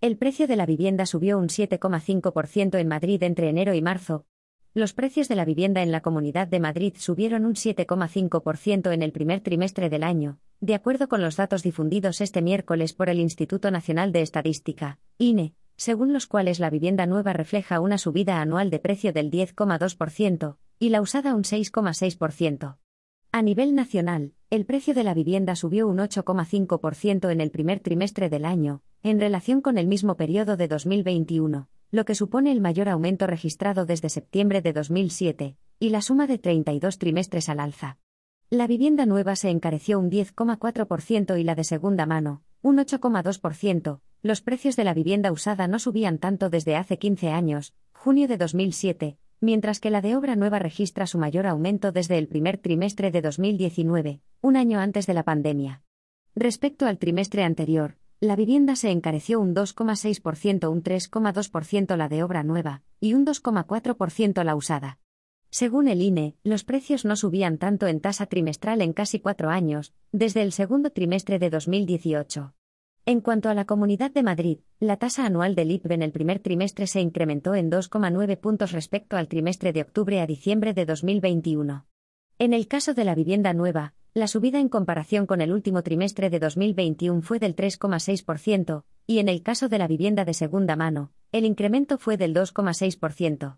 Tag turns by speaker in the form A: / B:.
A: El precio de la vivienda subió un 7,5% en Madrid entre enero y marzo. Los precios de la vivienda en la Comunidad de Madrid subieron un 7,5% en el primer trimestre del año, de acuerdo con los datos difundidos este miércoles por el Instituto Nacional de Estadística, INE, según los cuales la vivienda nueva refleja una subida anual de precio del 10,2% y la usada un 6,6%. A nivel nacional, el precio de la vivienda subió un 8,5% en el primer trimestre del año, en relación con el mismo periodo de 2021, lo que supone el mayor aumento registrado desde septiembre de 2007, y la suma de 32 trimestres al alza. La vivienda nueva se encareció un 10,4% y la de segunda mano, un 8,2%. Los precios de la vivienda usada no subían tanto desde hace 15 años, junio de 2007, mientras que la de obra nueva registra su mayor aumento desde el primer trimestre de 2019, un año antes de la pandemia. Respecto al trimestre anterior, la vivienda se encareció un 2,6%, un 3,2% la de obra nueva, y un 2,4% la usada. Según el INE, los precios no subían tanto en tasa trimestral en casi cuatro años, desde el segundo trimestre de 2018. En cuanto a la Comunidad de Madrid, la tasa anual del IPB en el primer trimestre se incrementó en 2,9 puntos respecto al trimestre de octubre a diciembre de 2021. En el caso de la vivienda nueva, la subida en comparación con el último trimestre de 2021 fue del 3,6%, y en el caso de la vivienda de segunda mano, el incremento fue del 2,6%.